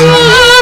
Oh.